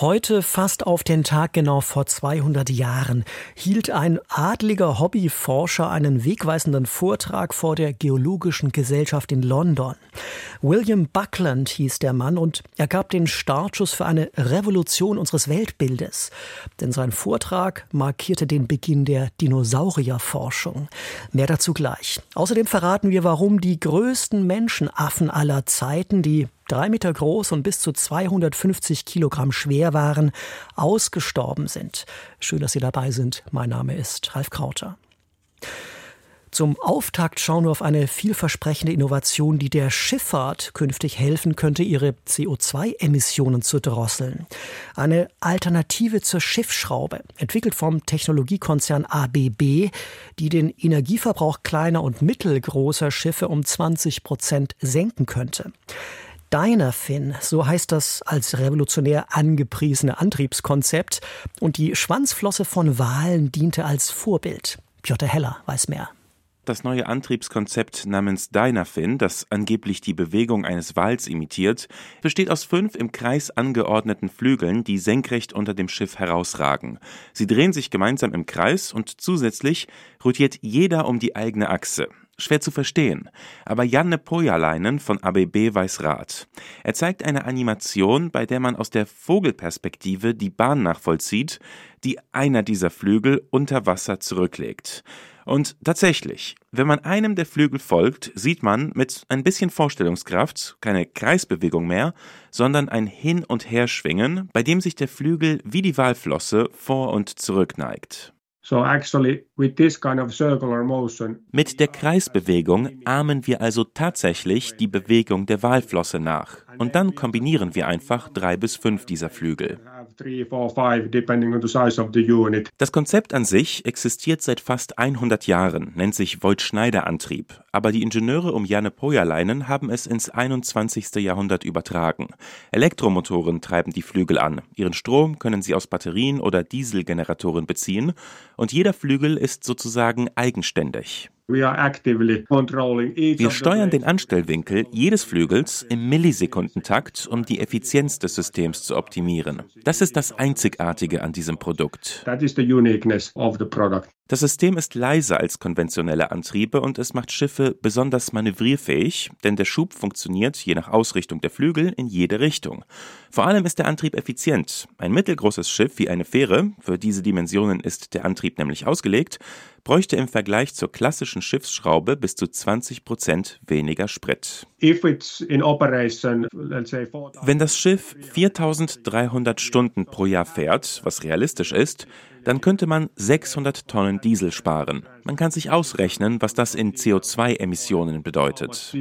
Heute, fast auf den Tag genau vor 200 Jahren, hielt ein adliger Hobbyforscher einen wegweisenden Vortrag vor der Geologischen Gesellschaft in London. William Buckland hieß der Mann und er gab den Startschuss für eine Revolution unseres Weltbildes. Denn sein Vortrag markierte den Beginn der Dinosaurierforschung. Mehr dazu gleich. Außerdem verraten wir, warum die größten Menschenaffen aller Zeiten, die drei Meter groß und bis zu 250 Kilogramm schwer waren, ausgestorben sind. Schön, dass Sie dabei sind. Mein Name ist Ralf Krauter. Zum Auftakt schauen wir auf eine vielversprechende Innovation, die der Schifffahrt künftig helfen könnte, ihre CO2-Emissionen zu drosseln. Eine Alternative zur Schiffsschraube, entwickelt vom Technologiekonzern ABB, die den Energieverbrauch kleiner und mittelgroßer Schiffe um 20 Prozent senken könnte. Dynafin, so heißt das als revolutionär angepriesene Antriebskonzept, und die Schwanzflosse von Walen diente als Vorbild. Piotr Heller weiß mehr. Das neue Antriebskonzept namens Dynafin, das angeblich die Bewegung eines Wals imitiert, besteht aus fünf im Kreis angeordneten Flügeln, die senkrecht unter dem Schiff herausragen. Sie drehen sich gemeinsam im Kreis und zusätzlich rotiert jeder um die eigene Achse. Schwer zu verstehen, aber Janne Pojalainen von ABB weiß Rat. Er zeigt eine Animation, bei der man aus der Vogelperspektive die Bahn nachvollzieht, die einer dieser Flügel unter Wasser zurücklegt. Und tatsächlich, wenn man einem der Flügel folgt, sieht man mit ein bisschen Vorstellungskraft keine Kreisbewegung mehr, sondern ein Hin- und Herschwingen, bei dem sich der Flügel wie die Walflosse vor und zurück neigt. Mit der Kreisbewegung ahmen wir also tatsächlich die Bewegung der Walflosse nach. Und dann kombinieren wir einfach drei bis fünf dieser Flügel. Das Konzept an sich existiert seit fast 100 Jahren, nennt sich Voigt-Schneider-Antrieb. Aber die Ingenieure um Janne Pojalainen haben es ins 21. Jahrhundert übertragen. Elektromotoren treiben die Flügel an. Ihren Strom können sie aus Batterien oder Dieselgeneratoren beziehen. Und jeder Flügel ist sozusagen eigenständig. Wir steuern den Anstellwinkel jedes Flügels im Millisekundentakt, um die Effizienz des Systems zu optimieren. Das ist das Einzigartige an diesem Produkt. Das System ist leiser als konventionelle Antriebe und es macht Schiffe besonders manövrierfähig, denn der Schub funktioniert je nach Ausrichtung der Flügel in jede Richtung. Vor allem ist der Antrieb effizient. Ein mittelgroßes Schiff wie eine Fähre, für diese Dimensionen ist der Antrieb nämlich ausgelegt, bräuchte im Vergleich zur klassischen Schiffsschraube bis zu 20 Prozent weniger Sprit. Wenn das Schiff 4300 Stunden pro Jahr fährt, was realistisch ist, dann könnte man 600 Tonnen Diesel sparen. Man kann sich ausrechnen, was das in CO2-Emissionen bedeutet.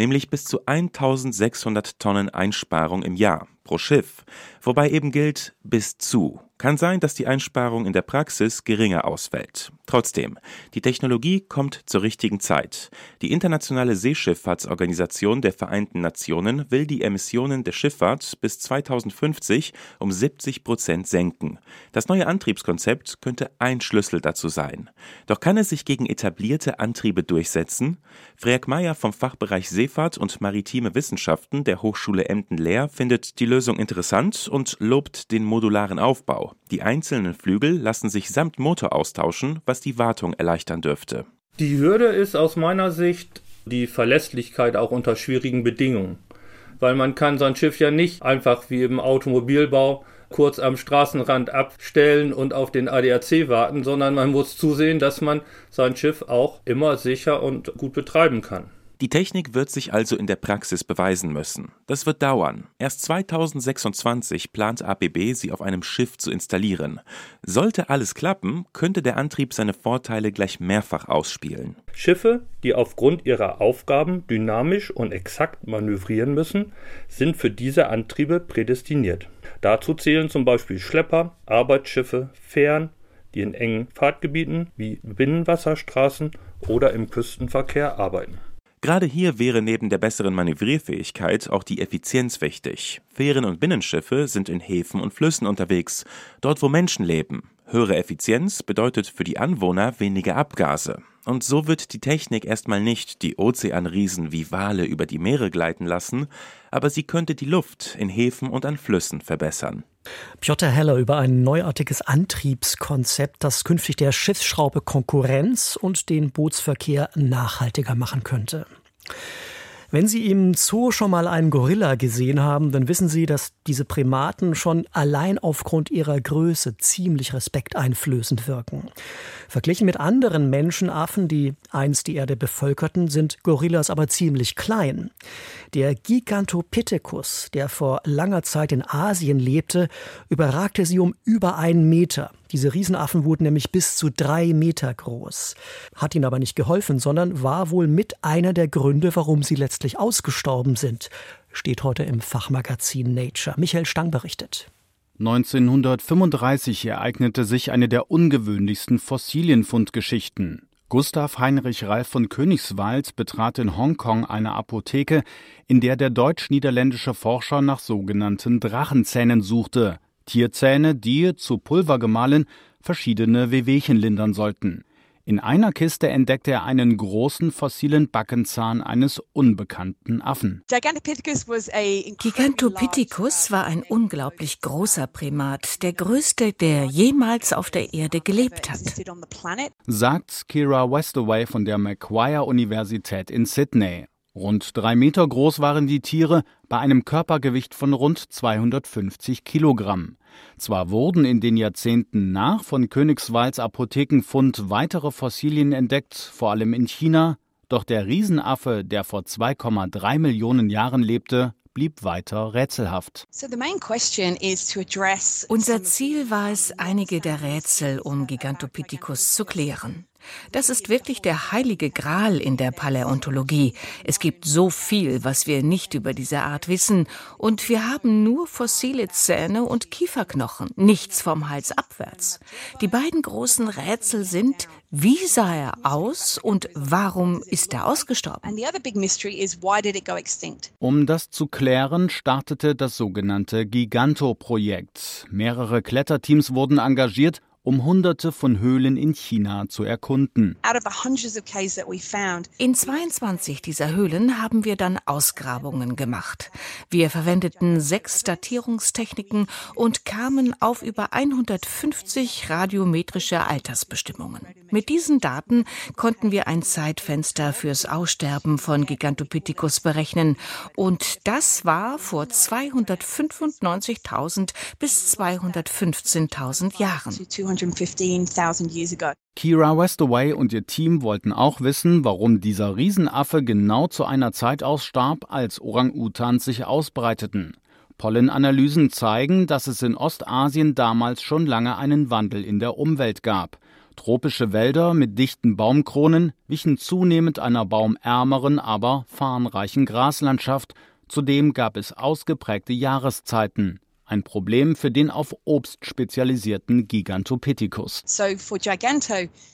Nämlich bis zu 1600 Tonnen Einsparung im Jahr pro Schiff. Wobei eben gilt bis zu. Kann sein, dass die Einsparung in der Praxis geringer ausfällt. Trotzdem, die Technologie kommt zur richtigen Zeit. Die Internationale Seeschifffahrtsorganisation der Vereinten Nationen will die Emissionen der Schifffahrt bis 2050 um 70 Prozent senken. Das neue Antriebskonzept könnte ein Schlüssel dazu sein. Doch kann es sich gegen etablierte Antriebe durchsetzen? Freak Meyer vom Fachbereich Seefahrt und maritime Wissenschaften der Hochschule Emden-Lehr findet die Lösung interessant und lobt den modularen Aufbau. Die einzelnen Flügel lassen sich samt Motor austauschen, was die Wartung erleichtern dürfte. Die Hürde ist aus meiner Sicht die Verlässlichkeit auch unter schwierigen Bedingungen. Weil man kann sein Schiff ja nicht einfach wie im Automobilbau kurz am Straßenrand abstellen und auf den ADAC warten, sondern man muss zusehen, dass man sein Schiff auch immer sicher und gut betreiben kann. Die Technik wird sich also in der Praxis beweisen müssen. Das wird dauern. Erst 2026 plant ABB, sie auf einem Schiff zu installieren. Sollte alles klappen, könnte der Antrieb seine Vorteile gleich mehrfach ausspielen. Schiffe, die aufgrund ihrer Aufgaben dynamisch und exakt manövrieren müssen, sind für diese Antriebe prädestiniert. Dazu zählen zum Beispiel Schlepper, Arbeitsschiffe, Fähren, die in engen Fahrtgebieten wie Binnenwasserstraßen oder im Küstenverkehr arbeiten. Gerade hier wäre neben der besseren Manövrierfähigkeit auch die Effizienz wichtig. Fähren und Binnenschiffe sind in Häfen und Flüssen unterwegs, dort wo Menschen leben. Höhere Effizienz bedeutet für die Anwohner weniger Abgase. Und so wird die Technik erstmal nicht die Ozeanriesen wie Wale über die Meere gleiten lassen, aber sie könnte die Luft in Häfen und an Flüssen verbessern. Piotr Heller über ein neuartiges Antriebskonzept, das künftig der Schiffsschraube Konkurrenz und den Bootsverkehr nachhaltiger machen könnte. Wenn Sie im Zoo schon mal einen Gorilla gesehen haben, dann wissen Sie, dass diese Primaten schon allein aufgrund ihrer Größe ziemlich respekteinflößend wirken. Verglichen mit anderen Menschenaffen, die einst die Erde bevölkerten, sind Gorillas aber ziemlich klein. Der Gigantopithecus, der vor langer Zeit in Asien lebte, überragte sie um über einen Meter. Diese Riesenaffen wurden nämlich bis zu drei Meter groß. Hat ihnen aber nicht geholfen, sondern war wohl mit einer der Gründe, warum sie letztlich ausgestorben sind, steht heute im Fachmagazin Nature. Michael Stang berichtet. 1935 ereignete sich eine der ungewöhnlichsten Fossilienfundgeschichten. Gustav Heinrich Ralf von Königswald betrat in Hongkong eine Apotheke, in der der deutsch-niederländische Forscher nach sogenannten Drachenzähnen suchte. Tierzähne, die, zu Pulver gemahlen, verschiedene Wehwehchen lindern sollten. In einer Kiste entdeckte er einen großen fossilen Backenzahn eines unbekannten Affen. Gigantopithecus war ein unglaublich großer Primat, der größte, der jemals auf der Erde gelebt hat. Sagt Kira Westaway von der Macquarie Universität in Sydney. Rund drei Meter groß waren die Tiere bei einem Körpergewicht von rund 250 Kilogramm. Zwar wurden in den Jahrzehnten nach von Königswalds Apothekenfund weitere Fossilien entdeckt, vor allem in China, doch der Riesenaffe, der vor 2,3 Millionen Jahren lebte, blieb weiter rätselhaft. Unser Ziel war es, einige der Rätsel um Gigantopithecus zu klären. Das ist wirklich der heilige Gral in der Paläontologie. Es gibt so viel, was wir nicht über diese Art wissen, und wir haben nur fossile Zähne und Kieferknochen, nichts vom Hals abwärts. Die beiden großen Rätsel sind, wie sah er aus und warum ist er ausgestorben? Um das zu klären, startete das sogenannte Giganto-Projekt. Mehrere Kletterteams wurden engagiert um Hunderte von Höhlen in China zu erkunden. In 22 dieser Höhlen haben wir dann Ausgrabungen gemacht. Wir verwendeten sechs Datierungstechniken und kamen auf über 150 radiometrische Altersbestimmungen. Mit diesen Daten konnten wir ein Zeitfenster fürs Aussterben von Gigantopithecus berechnen und das war vor 295.000 bis 215.000 Jahren. 215,000 years ago. Kira Westaway und ihr Team wollten auch wissen, warum dieser Riesenaffe genau zu einer Zeit ausstarb, als Orang-Utans sich ausbreiteten. Pollenanalysen zeigen, dass es in Ostasien damals schon lange einen Wandel in der Umwelt gab. Tropische Wälder mit dichten Baumkronen wichen zunehmend einer baumärmeren, aber farnreichen Graslandschaft. Zudem gab es ausgeprägte Jahreszeiten ein Problem für den auf Obst spezialisierten Gigantopithecus.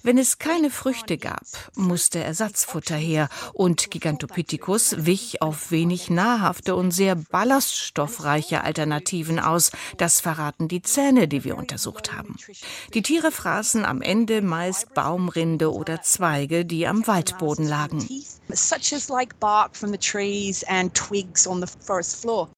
Wenn es keine Früchte gab, musste Ersatzfutter her und Gigantopithecus wich auf wenig nahrhafte und sehr ballaststoffreiche Alternativen aus. Das verraten die Zähne, die wir untersucht haben. Die Tiere fraßen am Ende meist Baumrinde oder Zweige, die am Waldboden lagen.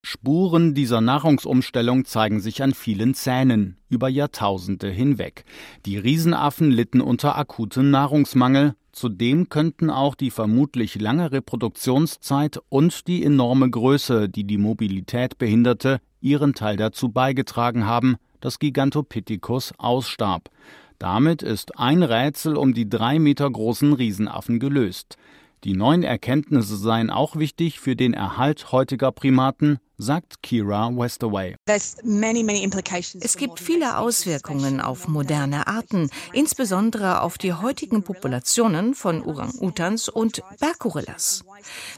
Spuren dieser Nahrungsumstellung zeigen sich an vielen Zähnen über Jahrtausende hinweg. Die Riesenaffen litten unter akutem Nahrungsmangel, zudem könnten auch die vermutlich lange Reproduktionszeit und die enorme Größe, die die Mobilität behinderte, ihren Teil dazu beigetragen haben, dass Gigantopithecus ausstarb. Damit ist ein Rätsel um die drei Meter großen Riesenaffen gelöst. Die neuen Erkenntnisse seien auch wichtig für den Erhalt heutiger Primaten, sagt Kira Westaway. Es gibt viele Auswirkungen auf moderne Arten, insbesondere auf die heutigen Populationen von Orang-Utans und Berggorillas.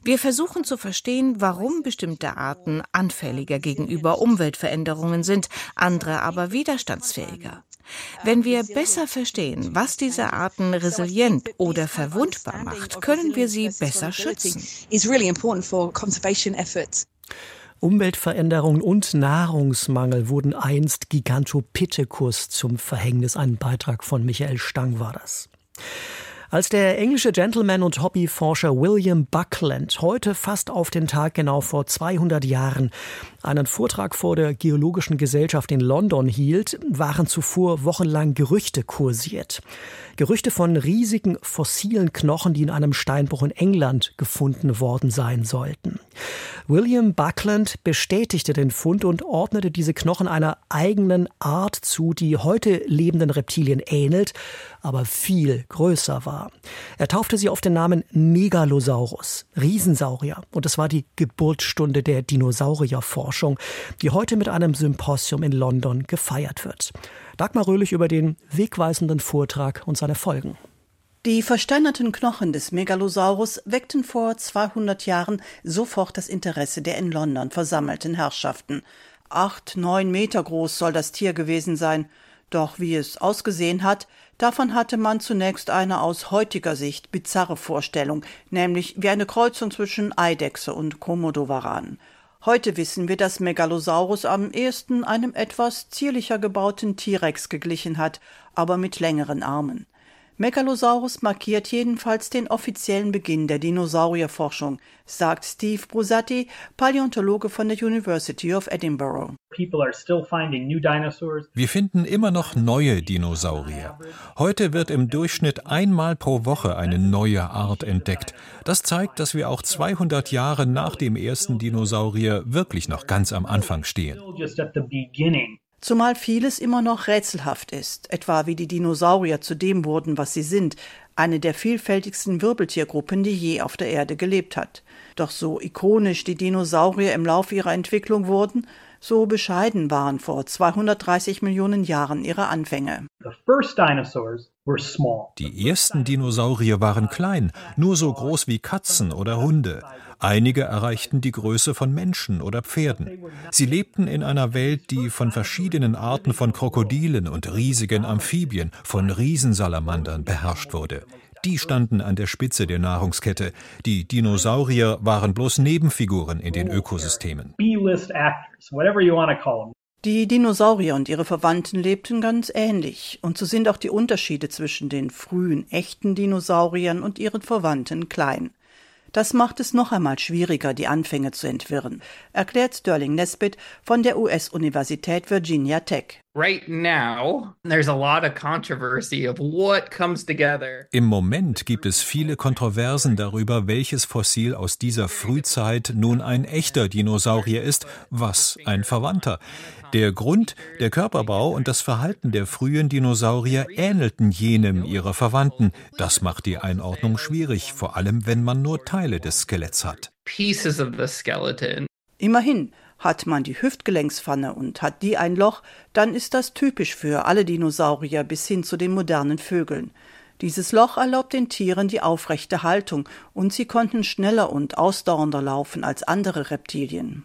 Wir versuchen zu verstehen, warum bestimmte Arten anfälliger gegenüber Umweltveränderungen sind, andere aber widerstandsfähiger. Wenn wir besser verstehen, was diese Arten resilient oder verwundbar macht, können wir sie besser schützen. Umweltveränderungen und Nahrungsmangel wurden einst Gigantopithecus zum Verhängnis. Ein Beitrag von Michael Stang war das. Als der englische Gentleman und Hobbyforscher William Buckland heute fast auf den Tag genau vor 200 Jahren einen Vortrag vor der Geologischen Gesellschaft in London hielt, waren zuvor wochenlang Gerüchte kursiert. Gerüchte von riesigen fossilen Knochen, die in einem Steinbruch in England gefunden worden sein sollten. William Buckland bestätigte den Fund und ordnete diese Knochen einer eigenen Art zu, die heute lebenden Reptilien ähnelt, aber viel größer war. Er taufte sie auf den Namen Megalosaurus, Riesensaurier, und es war die Geburtsstunde der Dinosaurierforschung, die heute mit einem Symposium in London gefeiert wird. Dagmar Röhlich über den wegweisenden Vortrag und seine Folgen. Die versteinerten Knochen des Megalosaurus weckten vor 200 Jahren sofort das Interesse der in London versammelten Herrschaften. Acht, neun Meter groß soll das Tier gewesen sein. Doch wie es ausgesehen hat, davon hatte man zunächst eine aus heutiger Sicht bizarre Vorstellung, nämlich wie eine Kreuzung zwischen Eidechse und Komodowaran. Heute wissen wir, dass Megalosaurus am ehesten einem etwas zierlicher gebauten T-Rex geglichen hat, aber mit längeren Armen. Megalosaurus markiert jedenfalls den offiziellen Beginn der Dinosaurierforschung, sagt Steve Brusatti, Paläontologe von der University of Edinburgh. Wir finden immer noch neue Dinosaurier. Heute wird im Durchschnitt einmal pro Woche eine neue Art entdeckt. Das zeigt, dass wir auch 200 Jahre nach dem ersten Dinosaurier wirklich noch ganz am Anfang stehen zumal vieles immer noch rätselhaft ist, etwa wie die Dinosaurier zu dem wurden, was sie sind, eine der vielfältigsten Wirbeltiergruppen, die je auf der Erde gelebt hat. Doch so ikonisch die Dinosaurier im Laufe ihrer Entwicklung wurden, so bescheiden waren vor 230 Millionen Jahren ihre Anfänge. Die ersten Dinosaurier waren klein, nur so groß wie Katzen oder Hunde. Einige erreichten die Größe von Menschen oder Pferden. Sie lebten in einer Welt, die von verschiedenen Arten von Krokodilen und riesigen Amphibien, von Riesensalamandern beherrscht wurde. Die standen an der Spitze der Nahrungskette. Die Dinosaurier waren bloß Nebenfiguren in den Ökosystemen. Die Dinosaurier und ihre Verwandten lebten ganz ähnlich, und so sind auch die Unterschiede zwischen den frühen echten Dinosauriern und ihren Verwandten klein. Das macht es noch einmal schwieriger, die Anfänge zu entwirren, erklärt Sterling Nesbitt von der US-Universität Virginia Tech. Im Moment gibt es viele Kontroversen darüber, welches Fossil aus dieser Frühzeit nun ein echter Dinosaurier ist, was ein Verwandter. Der Grund, der Körperbau und das Verhalten der frühen Dinosaurier ähnelten jenem ihrer Verwandten. Das macht die Einordnung schwierig, vor allem wenn man nur Teile des Skeletts hat. Immerhin, hat man die Hüftgelenkspfanne und hat die ein Loch, dann ist das typisch für alle Dinosaurier bis hin zu den modernen Vögeln. Dieses Loch erlaubt den Tieren die aufrechte Haltung und sie konnten schneller und ausdauernder laufen als andere Reptilien.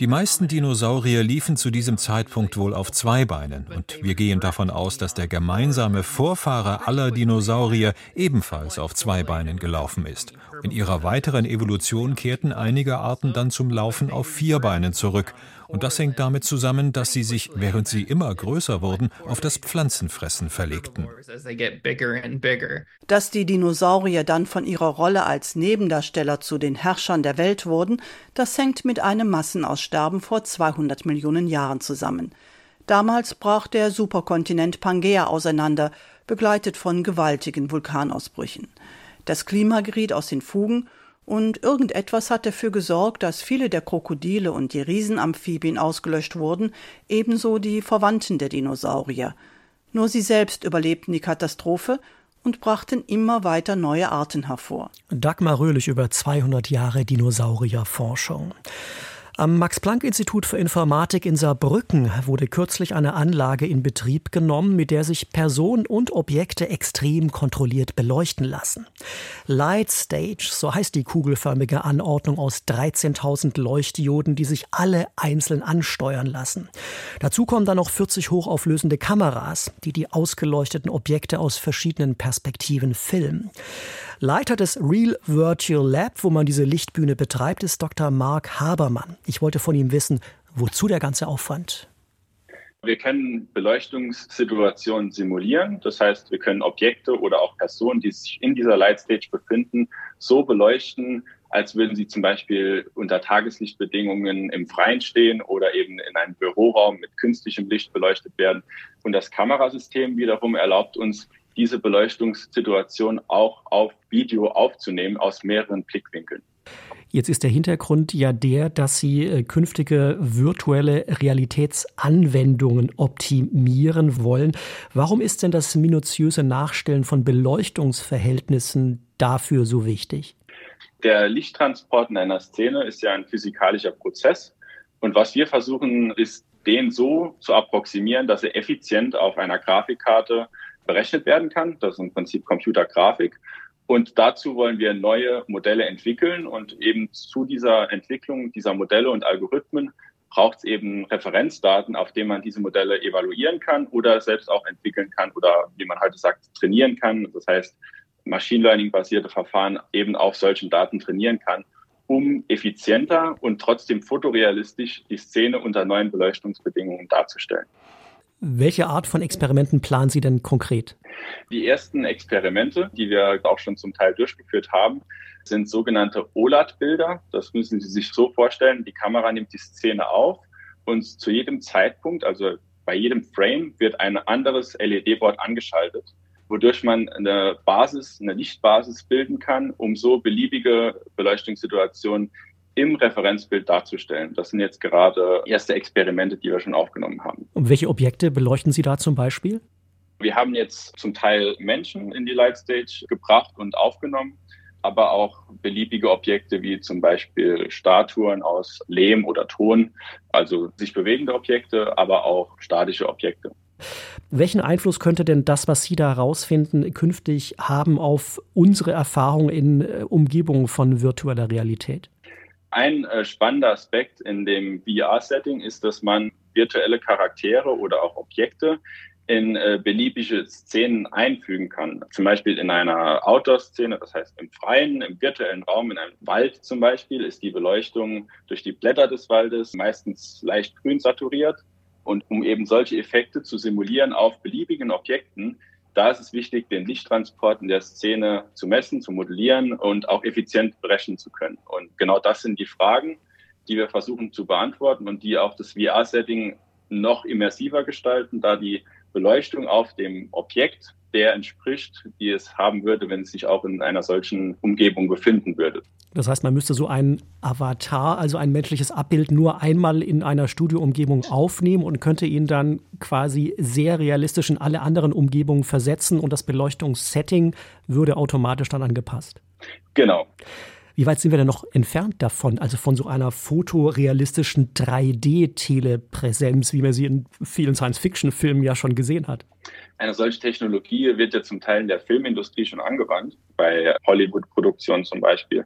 Die meisten Dinosaurier liefen zu diesem Zeitpunkt wohl auf zwei Beinen und wir gehen davon aus, dass der gemeinsame Vorfahre aller Dinosaurier ebenfalls auf zwei Beinen gelaufen ist. In ihrer weiteren Evolution kehrten einige Arten dann zum Laufen auf vier Beinen zurück und das hängt damit zusammen, dass sie sich, während sie immer größer wurden, auf das Pflanzenfressen verlegten. Dass die Dinosaurier dann von ihrer Rolle als Nebendarsteller zu den Herrschern der Welt wurden, das hängt mit einem Massenaussterben vor 200 Millionen Jahren zusammen. Damals brach der Superkontinent Pangea auseinander, begleitet von gewaltigen Vulkanausbrüchen. Das Klima geriet aus den Fugen und irgendetwas hat dafür gesorgt, dass viele der Krokodile und die Riesenamphibien ausgelöscht wurden, ebenso die Verwandten der Dinosaurier. Nur sie selbst überlebten die Katastrophe und brachten immer weiter neue Arten hervor. Dagmar Röhlich über 200 Jahre Dinosaurierforschung. Am Max-Planck-Institut für Informatik in Saarbrücken wurde kürzlich eine Anlage in Betrieb genommen, mit der sich Personen und Objekte extrem kontrolliert beleuchten lassen. Light Stage, so heißt die kugelförmige Anordnung aus 13.000 Leuchtdioden, die sich alle einzeln ansteuern lassen. Dazu kommen dann noch 40 hochauflösende Kameras, die die ausgeleuchteten Objekte aus verschiedenen Perspektiven filmen. Leiter des Real Virtual Lab, wo man diese Lichtbühne betreibt, ist Dr. Mark Habermann. Ich wollte von ihm wissen, wozu der ganze Aufwand? Wir können Beleuchtungssituationen simulieren. Das heißt, wir können Objekte oder auch Personen, die sich in dieser Lightstage befinden, so beleuchten, als würden sie zum Beispiel unter Tageslichtbedingungen im Freien stehen oder eben in einem Büroraum mit künstlichem Licht beleuchtet werden. Und das Kamerasystem wiederum erlaubt uns, diese Beleuchtungssituation auch auf Video aufzunehmen aus mehreren Blickwinkeln. Jetzt ist der Hintergrund ja der, dass Sie äh, künftige virtuelle Realitätsanwendungen optimieren wollen. Warum ist denn das minutiöse Nachstellen von Beleuchtungsverhältnissen dafür so wichtig? Der Lichttransport in einer Szene ist ja ein physikalischer Prozess. Und was wir versuchen, ist, den so zu approximieren, dass er effizient auf einer Grafikkarte berechnet werden kann. Das ist im Prinzip Computergrafik. Und dazu wollen wir neue Modelle entwickeln und eben zu dieser Entwicklung dieser Modelle und Algorithmen braucht es eben Referenzdaten, auf denen man diese Modelle evaluieren kann oder selbst auch entwickeln kann oder wie man heute sagt, trainieren kann. Das heißt, Machine Learning-basierte Verfahren eben auf solchen Daten trainieren kann, um effizienter und trotzdem fotorealistisch die Szene unter neuen Beleuchtungsbedingungen darzustellen. Welche Art von Experimenten planen Sie denn konkret? Die ersten Experimente, die wir auch schon zum Teil durchgeführt haben, sind sogenannte OLAD-Bilder. Das müssen Sie sich so vorstellen. Die Kamera nimmt die Szene auf und zu jedem Zeitpunkt, also bei jedem Frame, wird ein anderes LED-Board angeschaltet, wodurch man eine Basis, eine Lichtbasis bilden kann, um so beliebige Beleuchtungssituationen im Referenzbild darzustellen. Das sind jetzt gerade erste Experimente, die wir schon aufgenommen haben. Und welche Objekte beleuchten Sie da zum Beispiel? Wir haben jetzt zum Teil Menschen in die Lightstage gebracht und aufgenommen, aber auch beliebige Objekte wie zum Beispiel Statuen aus Lehm oder Ton, also sich bewegende Objekte, aber auch statische Objekte. Welchen Einfluss könnte denn das, was Sie da herausfinden, künftig haben auf unsere Erfahrung in äh, Umgebungen von virtueller Realität? Ein äh, spannender Aspekt in dem VR-Setting ist, dass man virtuelle Charaktere oder auch Objekte in äh, beliebige Szenen einfügen kann. Zum Beispiel in einer Outdoor-Szene, das heißt im Freien, im virtuellen Raum, in einem Wald zum Beispiel, ist die Beleuchtung durch die Blätter des Waldes meistens leicht grün saturiert. Und um eben solche Effekte zu simulieren auf beliebigen Objekten, da ist es wichtig, den Lichttransport in der Szene zu messen, zu modellieren und auch effizient berechnen zu können. Und genau das sind die Fragen, die wir versuchen zu beantworten und die auch das VR-Setting noch immersiver gestalten, da die Beleuchtung auf dem Objekt der entspricht, die es haben würde, wenn es sich auch in einer solchen Umgebung befinden würde. Das heißt, man müsste so ein Avatar, also ein menschliches Abbild, nur einmal in einer Studioumgebung aufnehmen und könnte ihn dann quasi sehr realistisch in alle anderen Umgebungen versetzen und das Beleuchtungssetting würde automatisch dann angepasst. Genau. Wie weit sind wir denn noch entfernt davon, also von so einer fotorealistischen 3D-Telepräsenz, wie man sie in vielen Science-Fiction-Filmen ja schon gesehen hat? Eine solche Technologie wird ja zum Teil in der Filmindustrie schon angewandt, bei Hollywood-Produktionen zum Beispiel.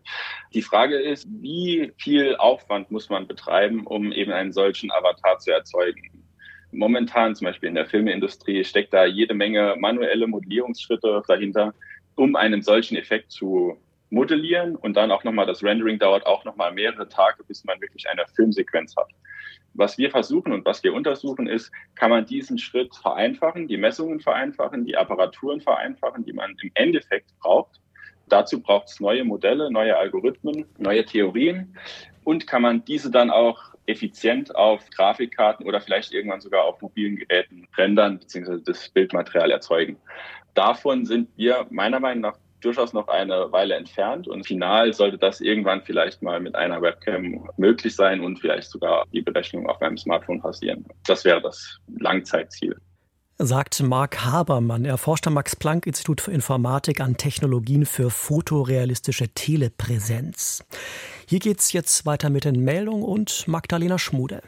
Die Frage ist, wie viel Aufwand muss man betreiben, um eben einen solchen Avatar zu erzeugen? Momentan, zum Beispiel in der Filmindustrie, steckt da jede Menge manuelle Modellierungsschritte dahinter, um einen solchen Effekt zu modellieren und dann auch nochmal das Rendering dauert auch nochmal mehrere Tage, bis man wirklich eine Filmsequenz hat. Was wir versuchen und was wir untersuchen ist, kann man diesen Schritt vereinfachen, die Messungen vereinfachen, die Apparaturen vereinfachen, die man im Endeffekt braucht. Dazu braucht es neue Modelle, neue Algorithmen, neue Theorien und kann man diese dann auch effizient auf Grafikkarten oder vielleicht irgendwann sogar auf mobilen Geräten rendern bzw. das Bildmaterial erzeugen. Davon sind wir meiner Meinung nach durchaus noch eine Weile entfernt und final sollte das irgendwann vielleicht mal mit einer Webcam möglich sein und vielleicht sogar die Berechnung auf einem Smartphone passieren. Das wäre das Langzeitziel. Sagt Marc Habermann. Er forscht am Max-Planck-Institut für Informatik an Technologien für fotorealistische Telepräsenz. Hier geht's jetzt weiter mit den Meldungen und Magdalena Schmude.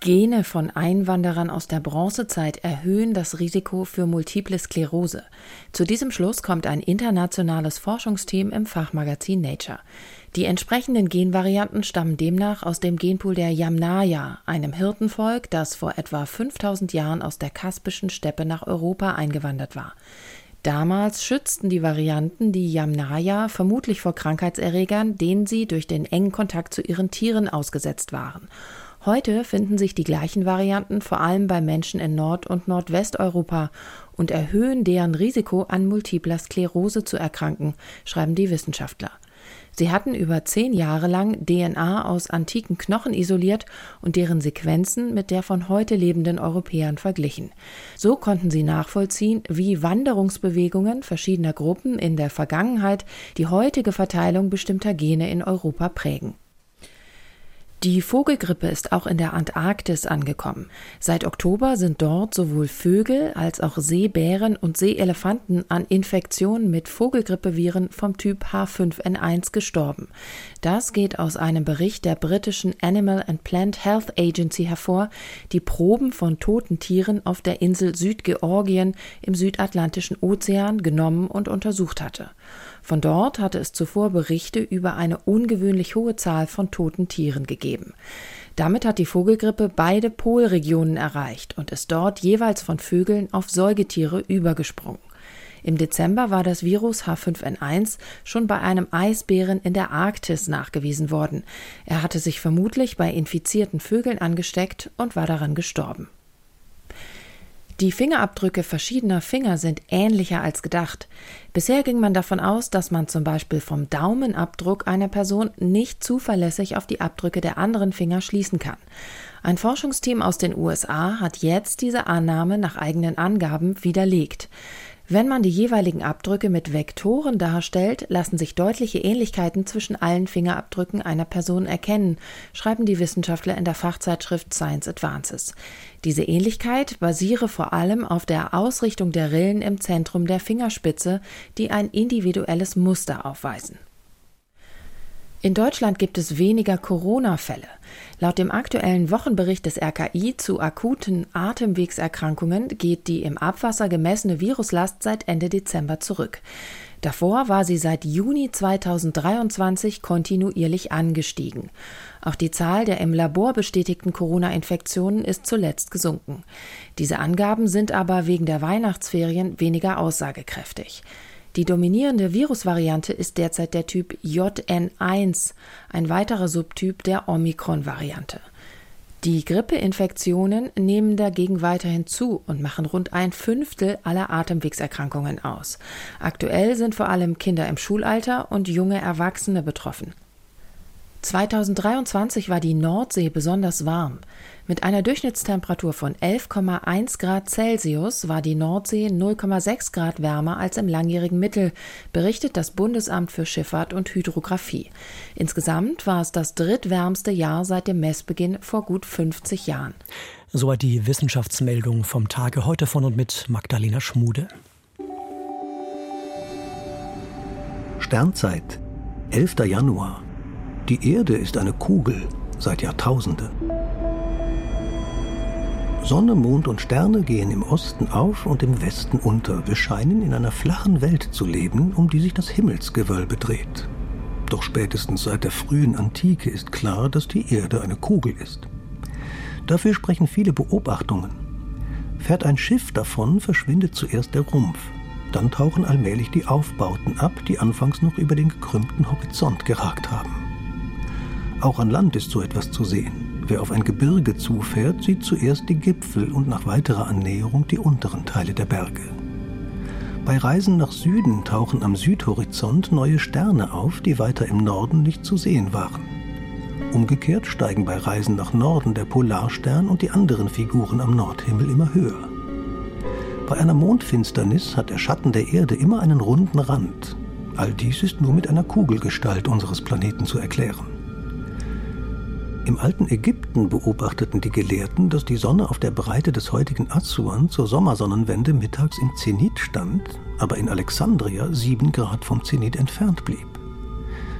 Gene von Einwanderern aus der Bronzezeit erhöhen das Risiko für multiple Sklerose. Zu diesem Schluss kommt ein internationales Forschungsteam im Fachmagazin Nature. Die entsprechenden Genvarianten stammen demnach aus dem Genpool der Yamnaya, einem Hirtenvolk, das vor etwa 5000 Jahren aus der kaspischen Steppe nach Europa eingewandert war. Damals schützten die Varianten die Yamnaya vermutlich vor Krankheitserregern, denen sie durch den engen Kontakt zu ihren Tieren ausgesetzt waren. Heute finden sich die gleichen Varianten vor allem bei Menschen in Nord- und Nordwesteuropa und erhöhen deren Risiko, an multipler Sklerose zu erkranken, schreiben die Wissenschaftler. Sie hatten über zehn Jahre lang DNA aus antiken Knochen isoliert und deren Sequenzen mit der von heute lebenden Europäern verglichen. So konnten sie nachvollziehen, wie Wanderungsbewegungen verschiedener Gruppen in der Vergangenheit die heutige Verteilung bestimmter Gene in Europa prägen. Die Vogelgrippe ist auch in der Antarktis angekommen. Seit Oktober sind dort sowohl Vögel als auch Seebären und Seeelefanten an Infektionen mit Vogelgrippeviren vom Typ H5N1 gestorben. Das geht aus einem Bericht der britischen Animal and Plant Health Agency hervor, die Proben von toten Tieren auf der Insel Südgeorgien im südatlantischen Ozean genommen und untersucht hatte. Von dort hatte es zuvor Berichte über eine ungewöhnlich hohe Zahl von toten Tieren gegeben. Damit hat die Vogelgrippe beide Polregionen erreicht und ist dort jeweils von Vögeln auf Säugetiere übergesprungen. Im Dezember war das Virus H5N1 schon bei einem Eisbären in der Arktis nachgewiesen worden. Er hatte sich vermutlich bei infizierten Vögeln angesteckt und war daran gestorben. Die Fingerabdrücke verschiedener Finger sind ähnlicher als gedacht. Bisher ging man davon aus, dass man zum Beispiel vom Daumenabdruck einer Person nicht zuverlässig auf die Abdrücke der anderen Finger schließen kann. Ein Forschungsteam aus den USA hat jetzt diese Annahme nach eigenen Angaben widerlegt. Wenn man die jeweiligen Abdrücke mit Vektoren darstellt, lassen sich deutliche Ähnlichkeiten zwischen allen Fingerabdrücken einer Person erkennen, schreiben die Wissenschaftler in der Fachzeitschrift Science Advances. Diese Ähnlichkeit basiere vor allem auf der Ausrichtung der Rillen im Zentrum der Fingerspitze, die ein individuelles Muster aufweisen. In Deutschland gibt es weniger Corona-Fälle. Laut dem aktuellen Wochenbericht des RKI zu akuten Atemwegserkrankungen geht die im Abwasser gemessene Viruslast seit Ende Dezember zurück. Davor war sie seit Juni 2023 kontinuierlich angestiegen. Auch die Zahl der im Labor bestätigten Corona-Infektionen ist zuletzt gesunken. Diese Angaben sind aber wegen der Weihnachtsferien weniger aussagekräftig. Die dominierende Virusvariante ist derzeit der Typ JN1, ein weiterer Subtyp der Omikron-Variante. Die Grippeinfektionen nehmen dagegen weiterhin zu und machen rund ein Fünftel aller Atemwegserkrankungen aus. Aktuell sind vor allem Kinder im Schulalter und junge Erwachsene betroffen. 2023 war die Nordsee besonders warm. Mit einer Durchschnittstemperatur von 11,1 Grad Celsius war die Nordsee 0,6 Grad wärmer als im langjährigen Mittel, berichtet das Bundesamt für Schifffahrt und Hydrographie. Insgesamt war es das drittwärmste Jahr seit dem Messbeginn vor gut 50 Jahren. Soweit die Wissenschaftsmeldung vom Tage heute von und mit Magdalena Schmude. Sternzeit, 11. Januar. Die Erde ist eine Kugel seit Jahrtausenden. Sonne, Mond und Sterne gehen im Osten auf und im Westen unter. Wir scheinen in einer flachen Welt zu leben, um die sich das Himmelsgewölbe dreht. Doch spätestens seit der frühen Antike ist klar, dass die Erde eine Kugel ist. Dafür sprechen viele Beobachtungen. Fährt ein Schiff davon, verschwindet zuerst der Rumpf. Dann tauchen allmählich die Aufbauten ab, die anfangs noch über den gekrümmten Horizont geragt haben. Auch an Land ist so etwas zu sehen. Wer auf ein Gebirge zufährt, sieht zuerst die Gipfel und nach weiterer Annäherung die unteren Teile der Berge. Bei Reisen nach Süden tauchen am Südhorizont neue Sterne auf, die weiter im Norden nicht zu sehen waren. Umgekehrt steigen bei Reisen nach Norden der Polarstern und die anderen Figuren am Nordhimmel immer höher. Bei einer Mondfinsternis hat der Schatten der Erde immer einen runden Rand. All dies ist nur mit einer Kugelgestalt unseres Planeten zu erklären. Im alten Ägypten beobachteten die Gelehrten, dass die Sonne auf der Breite des heutigen Assuan zur Sommersonnenwende mittags im Zenit stand, aber in Alexandria sieben Grad vom Zenit entfernt blieb.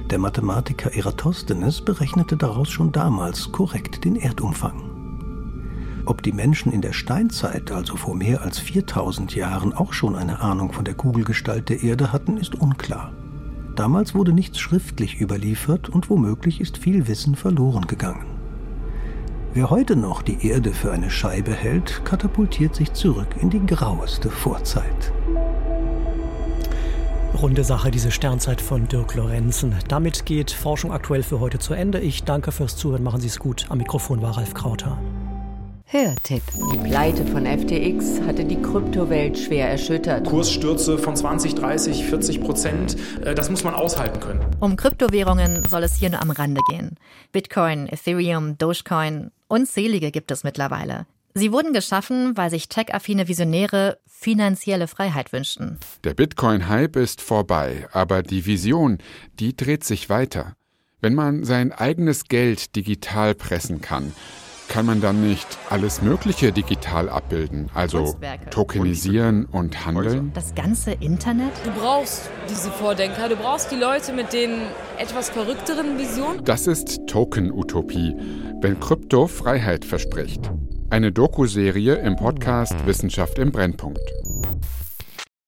Der Mathematiker Eratosthenes berechnete daraus schon damals korrekt den Erdumfang. Ob die Menschen in der Steinzeit, also vor mehr als 4000 Jahren, auch schon eine Ahnung von der Kugelgestalt der Erde hatten, ist unklar. Damals wurde nichts schriftlich überliefert und womöglich ist viel Wissen verloren gegangen. Wer heute noch die Erde für eine Scheibe hält, katapultiert sich zurück in die graueste Vorzeit. Runde Sache, diese Sternzeit von Dirk Lorenzen. Damit geht Forschung aktuell für heute zu Ende. Ich danke fürs Zuhören. Machen Sie es gut. Am Mikrofon war Ralf Krauter. Hörtipp. Die Pleite von FTX hatte die Kryptowelt schwer erschüttert. Kursstürze von 20, 30, 40 Prozent, äh, das muss man aushalten können. Um Kryptowährungen soll es hier nur am Rande gehen. Bitcoin, Ethereum, Dogecoin, unzählige gibt es mittlerweile. Sie wurden geschaffen, weil sich tech-affine Visionäre finanzielle Freiheit wünschten. Der Bitcoin-Hype ist vorbei, aber die Vision, die dreht sich weiter. Wenn man sein eigenes Geld digital pressen kann, kann man dann nicht alles Mögliche digital abbilden, also tokenisieren und handeln? Das ganze Internet? Du brauchst diese Vordenker, du brauchst die Leute mit den etwas verrückteren Visionen. Das ist Token-Utopie, wenn Krypto Freiheit verspricht. Eine Doku-Serie im Podcast Wissenschaft im Brennpunkt.